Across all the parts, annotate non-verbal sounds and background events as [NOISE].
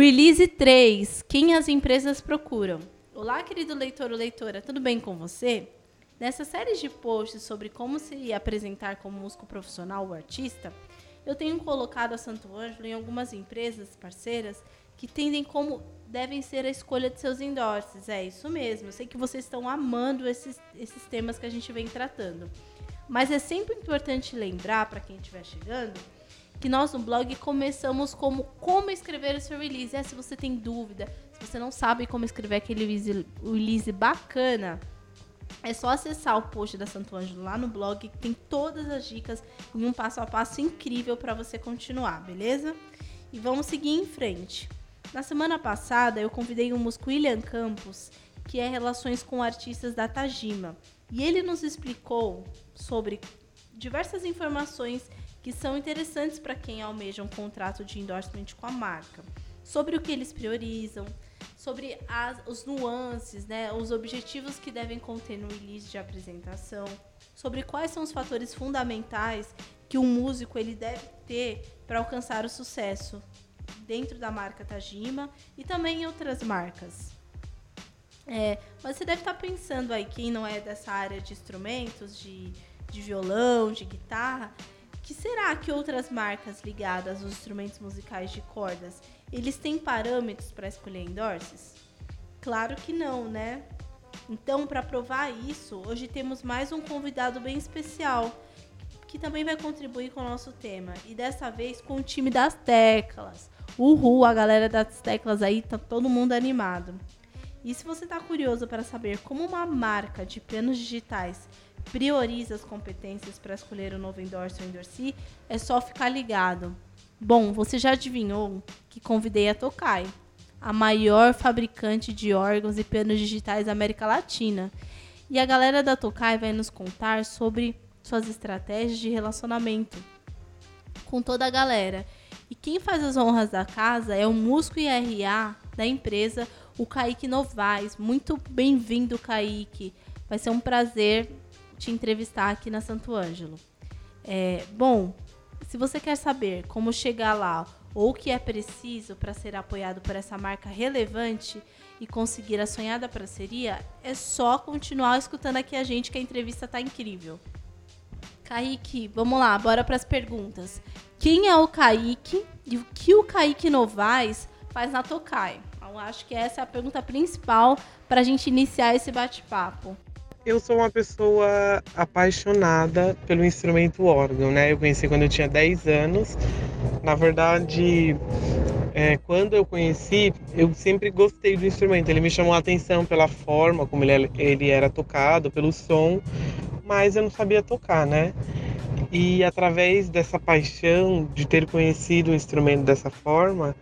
Release 3. Quem as empresas procuram? Olá, querido leitor ou leitora, tudo bem com você? Nessa série de posts sobre como se apresentar como músico profissional ou artista, eu tenho colocado a Santo Ângelo em algumas empresas parceiras que tendem como devem ser a escolha de seus endorses. É isso mesmo. Eu sei que vocês estão amando esses, esses temas que a gente vem tratando. Mas é sempre importante lembrar para quem estiver chegando que nós no blog começamos como como escrever o seu release. É, se você tem dúvida, se você não sabe como escrever aquele release, release bacana, é só acessar o post da Santo Ângelo lá no blog, que tem todas as dicas em um passo a passo incrível para você continuar, beleza? E vamos seguir em frente. Na semana passada, eu convidei o músico William Campos, que é relações com artistas da Tajima, e ele nos explicou sobre diversas informações que são interessantes para quem almeja um contrato de endorsement com a marca, sobre o que eles priorizam, sobre as, os nuances, né, os objetivos que devem conter no release de apresentação, sobre quais são os fatores fundamentais que um músico ele deve ter para alcançar o sucesso dentro da marca Tajima e também em outras marcas. É, mas você deve estar tá pensando aí, quem não é dessa área de instrumentos, de, de violão, de guitarra, que será que outras marcas ligadas aos instrumentos musicais de cordas, eles têm parâmetros para escolher endorses? Claro que não, né? Então, para provar isso, hoje temos mais um convidado bem especial, que também vai contribuir com o nosso tema. E dessa vez com o time das teclas. Uhul, a galera das teclas aí, tá todo mundo animado. E se você está curioso para saber como uma marca de pianos digitais prioriza as competências para escolher o novo endorse ou endorsee, é só ficar ligado. Bom, você já adivinhou que convidei a Tokai, a maior fabricante de órgãos e pianos digitais da América Latina. E a galera da Tokai vai nos contar sobre suas estratégias de relacionamento com toda a galera. E quem faz as honras da casa é o músico IRA da empresa, o Kaique Novaes. Muito bem-vindo, Kaique. Vai ser um prazer te entrevistar aqui na Santo Ângelo. É, bom, se você quer saber como chegar lá ou o que é preciso para ser apoiado por essa marca relevante e conseguir a sonhada parceria, é só continuar escutando aqui a gente que a entrevista está incrível. Kaique, vamos lá, bora para as perguntas. Quem é o Kaique e o que o Kaique Novaes faz na Tokai? Então, acho que essa é a pergunta principal para a gente iniciar esse bate-papo. Eu sou uma pessoa apaixonada pelo instrumento órgão, né? Eu conheci quando eu tinha 10 anos. Na verdade, é, quando eu conheci, eu sempre gostei do instrumento. Ele me chamou a atenção pela forma como ele, ele era tocado, pelo som, mas eu não sabia tocar, né? E através dessa paixão de ter conhecido o instrumento dessa forma,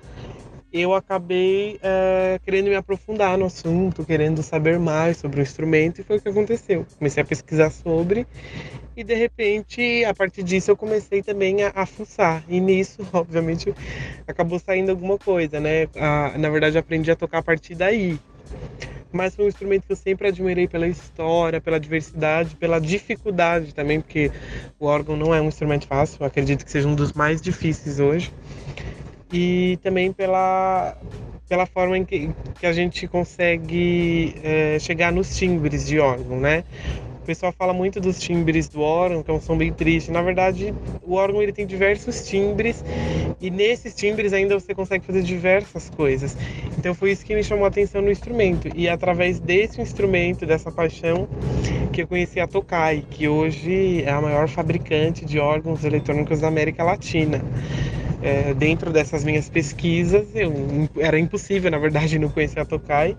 eu acabei é, querendo me aprofundar no assunto, querendo saber mais sobre o instrumento, e foi o que aconteceu. Comecei a pesquisar sobre, e de repente, a partir disso, eu comecei também a, a fuçar. E nisso, [LAUGHS] obviamente, acabou saindo alguma coisa, né? A, na verdade, aprendi a tocar a partir daí mas foi um instrumento que eu sempre admirei pela história, pela diversidade, pela dificuldade também, porque o órgão não é um instrumento fácil, acredito que seja um dos mais difíceis hoje. E também pela, pela forma em que, que a gente consegue é, chegar nos timbres de órgão, né? O pessoal fala muito dos timbres do órgão, que é um som bem triste. Na verdade, o órgão ele tem diversos timbres e nesses timbres ainda você consegue fazer diversas coisas. Então foi isso que me chamou a atenção no instrumento. E através desse instrumento, dessa paixão, que eu conheci a Tokai, que hoje é a maior fabricante de órgãos eletrônicos da América Latina. É, dentro dessas minhas pesquisas, eu, era impossível, na verdade, [LAUGHS] não conhecer a Tokai,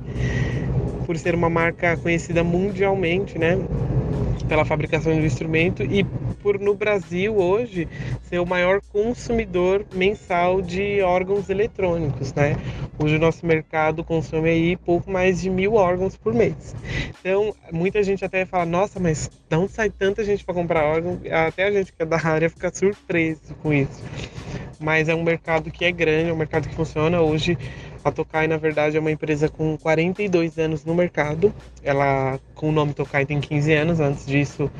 por ser uma marca conhecida mundialmente, né? pela fabricação do instrumento e por no Brasil hoje ser o maior consumidor mensal de órgãos eletrônicos, né? Hoje o nosso mercado consome aí pouco mais de mil órgãos por mês. Então muita gente até fala, nossa, mas não sai tanta gente para comprar órgão? Até a gente que é da área fica surpreso com isso. Mas é um mercado que é grande, é um mercado que funciona. Hoje a Tokai, na verdade, é uma empresa com 42 anos no mercado. Ela, com o nome Tokai, tem 15 anos. Antes disso,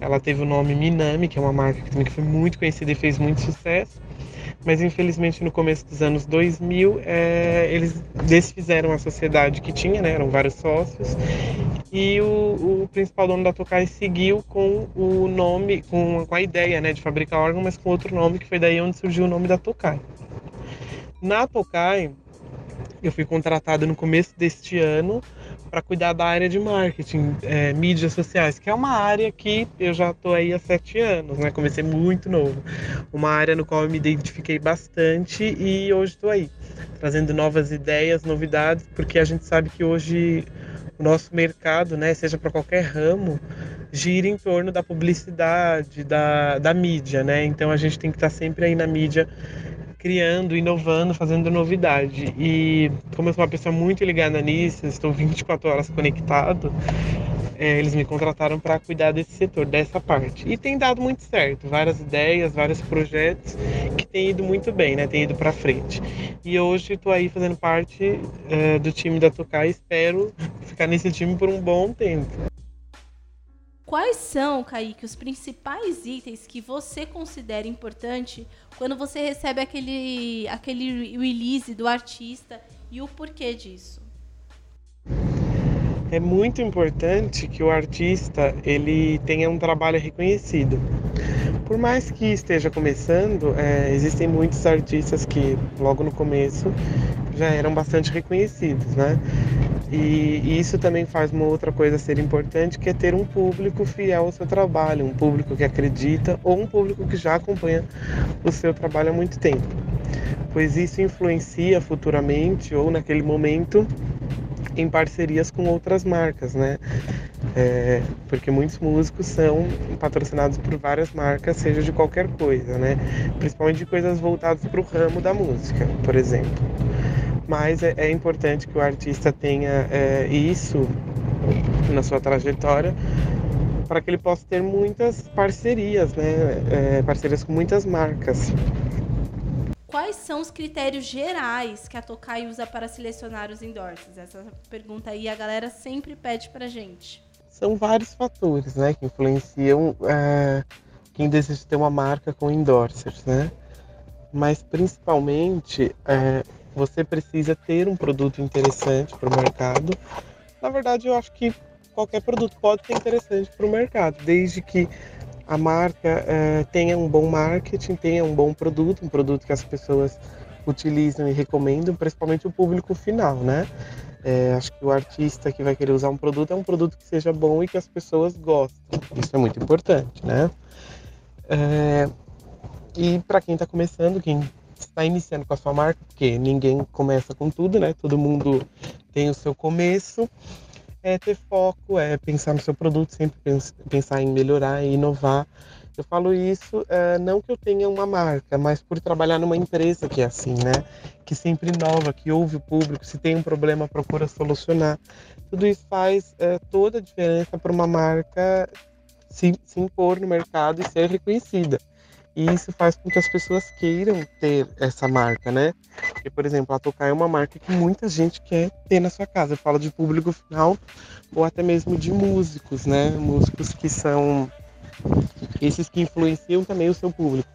ela teve o nome Minami, que é uma marca que também foi muito conhecida e fez muito sucesso mas infelizmente no começo dos anos 2000 é, eles desfizeram a sociedade que tinha, né, eram vários sócios, e o, o principal dono da Tokai seguiu com o nome, com, com a ideia né, de fabricar órgão, mas com outro nome, que foi daí onde surgiu o nome da Tokai. Na Tokai, eu fui contratado no começo deste ano para cuidar da área de marketing, é, mídias sociais, que é uma área que eu já estou aí há sete anos, né? Comecei muito novo. Uma área no qual eu me identifiquei bastante e hoje estou aí, trazendo novas ideias, novidades, porque a gente sabe que hoje o nosso mercado, né, seja para qualquer ramo, gira em torno da publicidade, da, da mídia, né? Então a gente tem que estar tá sempre aí na mídia criando, inovando, fazendo novidade. E como eu sou uma pessoa muito ligada nisso, estou 24 horas conectado, é, eles me contrataram para cuidar desse setor, dessa parte. E tem dado muito certo, várias ideias, vários projetos que têm ido muito bem, né? Tem ido para frente. E hoje estou aí fazendo parte é, do time da Tokai, espero ficar nesse time por um bom tempo. Quais são, Kaique, os principais itens que você considera importante quando você recebe aquele, aquele release do artista e o porquê disso? É muito importante que o artista ele tenha um trabalho reconhecido. Por mais que esteja começando, é, existem muitos artistas que logo no começo já eram bastante reconhecidos, né? E, isso também faz uma outra coisa ser importante, que é ter um público fiel ao seu trabalho, um público que acredita ou um público que já acompanha o seu trabalho há muito tempo. Pois isso influencia futuramente ou naquele momento em parcerias com outras marcas, né? É, porque muitos músicos são patrocinados por várias marcas, seja de qualquer coisa, né? Principalmente de coisas voltadas para o ramo da música, por exemplo mas é, é importante que o artista tenha é, isso na sua trajetória para que ele possa ter muitas parcerias, né? É, parcerias com muitas marcas. Quais são os critérios gerais que a Tokai usa para selecionar os endorses? Essa pergunta aí a galera sempre pede para gente. São vários fatores, né, que influenciam é, quem deseja ter uma marca com endorsers, né? Mas principalmente é, você precisa ter um produto interessante para o mercado. Na verdade, eu acho que qualquer produto pode ser interessante para o mercado, desde que a marca é, tenha um bom marketing, tenha um bom produto, um produto que as pessoas utilizam e recomendam, principalmente o público final, né? É, acho que o artista que vai querer usar um produto é um produto que seja bom e que as pessoas gostem. Isso é muito importante, né? É, e para quem está começando, quem está iniciando com a sua marca, porque ninguém começa com tudo, né? Todo mundo tem o seu começo. É ter foco, é pensar no seu produto, sempre pensar em melhorar e inovar. Eu falo isso é, não que eu tenha uma marca, mas por trabalhar numa empresa que é assim, né? Que sempre inova, que ouve o público, se tem um problema, procura solucionar. Tudo isso faz é, toda a diferença para uma marca se, se impor no mercado e ser reconhecida. E isso faz com que as pessoas queiram ter essa marca, né? Porque, por exemplo, a Tokai é uma marca que muita gente quer ter na sua casa. Eu falo de público final ou até mesmo de músicos, né? Músicos que são esses que influenciam também o seu público.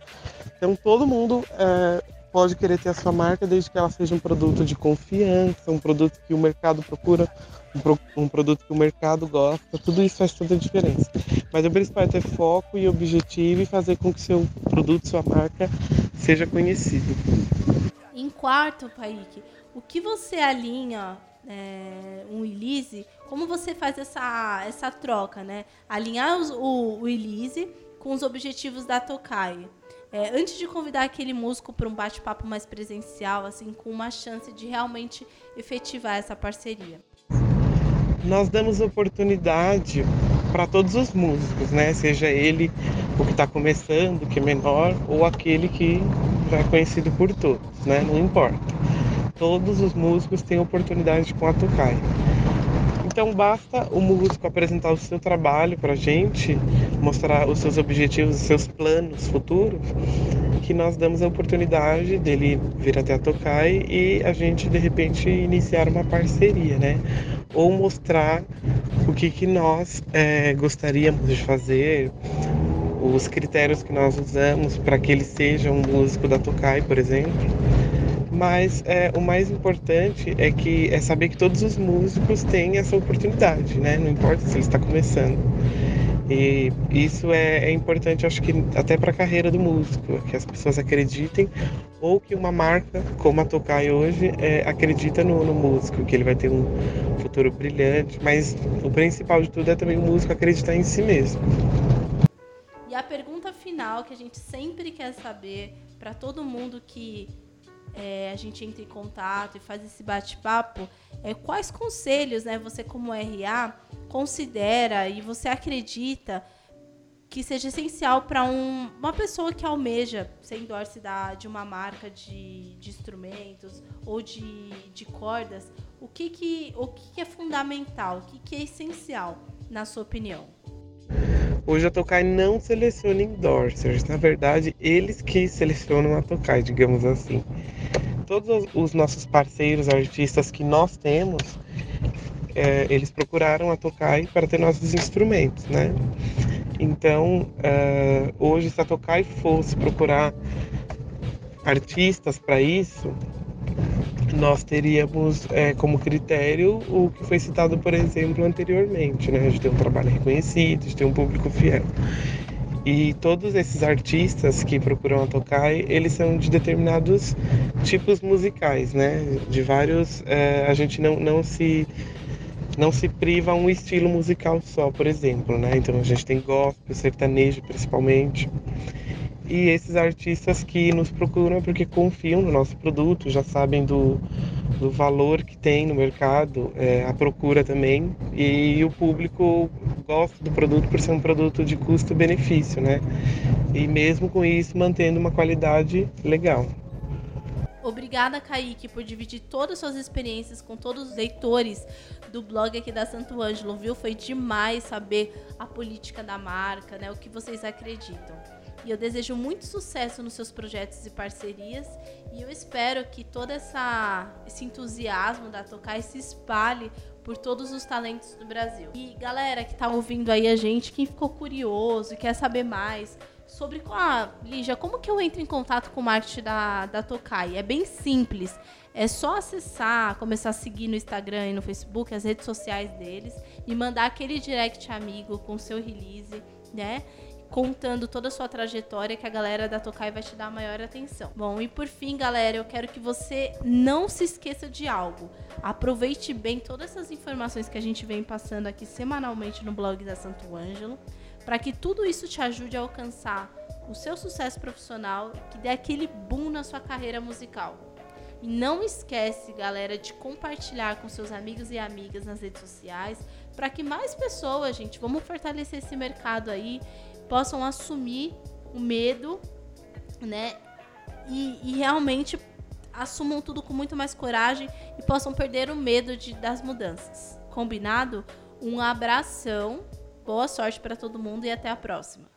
Então, todo mundo é, pode querer ter a sua marca desde que ela seja um produto de confiança, um produto que o mercado procura, um, pro, um produto que o mercado gosta. Tudo isso faz toda a diferença. Mas o principal é ter foco e objetivo e fazer com que seu produto, sua marca, seja conhecido. Em quarto, Paik, o que você alinha é, um release? Como você faz essa, essa troca, né? Alinhar os, o, o com os objetivos da Tokai. É, antes de convidar aquele músico para um bate-papo mais presencial, assim, com uma chance de realmente efetivar essa parceria. Nós damos oportunidade para todos os músicos, né? Seja ele o que está começando, que é menor, ou aquele que é conhecido por todos, né? Não importa. Todos os músicos têm oportunidade a Tokai. Então basta o músico apresentar o seu trabalho para a gente, mostrar os seus objetivos, os seus planos futuros, que nós damos a oportunidade dele vir até a Tokai e a gente de repente iniciar uma parceria, né? Ou mostrar o que, que nós é, gostaríamos de fazer, os critérios que nós usamos para que ele seja um músico da Tokai, por exemplo. Mas é, o mais importante é que é saber que todos os músicos têm essa oportunidade, né? Não importa se ele está começando. E isso é, é importante, acho que até para a carreira do músico, que as pessoas acreditem ou que uma marca como a Tokai hoje é, acredita no, no, músico, que ele vai ter um futuro brilhante. Mas o principal de tudo é também o músico acreditar em si mesmo. E a pergunta final que a gente sempre quer saber para todo mundo que é, a gente entra em contato e faz esse bate-papo é quais conselhos, né, você como RA considera e você acredita que seja essencial para um, uma pessoa que almeja ser endorse da, de uma marca de, de instrumentos ou de, de cordas, o que, que, o que, que é fundamental, o que, que é essencial, na sua opinião? Hoje a Tokai não seleciona endorsers, na verdade, eles que selecionam a Tokai, digamos assim. Todos os nossos parceiros artistas que nós temos, é, eles procuraram a Tokai para ter nossos instrumentos, né? Então, uh, hoje, se a Tokai fosse procurar artistas para isso, nós teríamos é, como critério o que foi citado, por exemplo, anteriormente, né? A gente tem um trabalho reconhecido, a gente tem um público fiel. E todos esses artistas que procuram a Tokai, eles são de determinados tipos musicais, né? De vários, é, a gente não, não se não se priva a um estilo musical só, por exemplo, né? Então a gente tem gospel, sertanejo principalmente. E esses artistas que nos procuram porque confiam no nosso produto, já sabem do, do valor que tem no mercado, é, a procura também, e o público gosta do produto por ser um produto de custo-benefício, né? E mesmo com isso, mantendo uma qualidade legal. Obrigada, Kaique, por dividir todas as suas experiências com todos os leitores do blog aqui da Santo Ângelo, viu? Foi demais saber a política da marca, né? O que vocês acreditam. E eu desejo muito sucesso nos seus projetos e parcerias. E eu espero que todo essa, esse entusiasmo da Tokai se espalhe por todos os talentos do Brasil. E galera que tá ouvindo aí a gente, quem ficou curioso, quer saber mais, sobre ah, Lígia, como que eu entro em contato com o marketing da, da Tokai? É bem simples. É só acessar, começar a seguir no Instagram e no Facebook, as redes sociais deles, e mandar aquele direct amigo com seu release, né? Contando toda a sua trajetória que a galera da Tokai vai te dar a maior atenção. Bom, e por fim, galera, eu quero que você não se esqueça de algo. Aproveite bem todas essas informações que a gente vem passando aqui semanalmente no blog da Santo Ângelo para que tudo isso te ajude a alcançar o seu sucesso profissional, que dê aquele boom na sua carreira musical. E não esquece, galera, de compartilhar com seus amigos e amigas nas redes sociais, para que mais pessoas, gente, vamos fortalecer esse mercado aí, possam assumir o medo, né? E, e realmente assumam tudo com muito mais coragem e possam perder o medo de, das mudanças. Combinado? Um abração Boa sorte para todo mundo e até a próxima.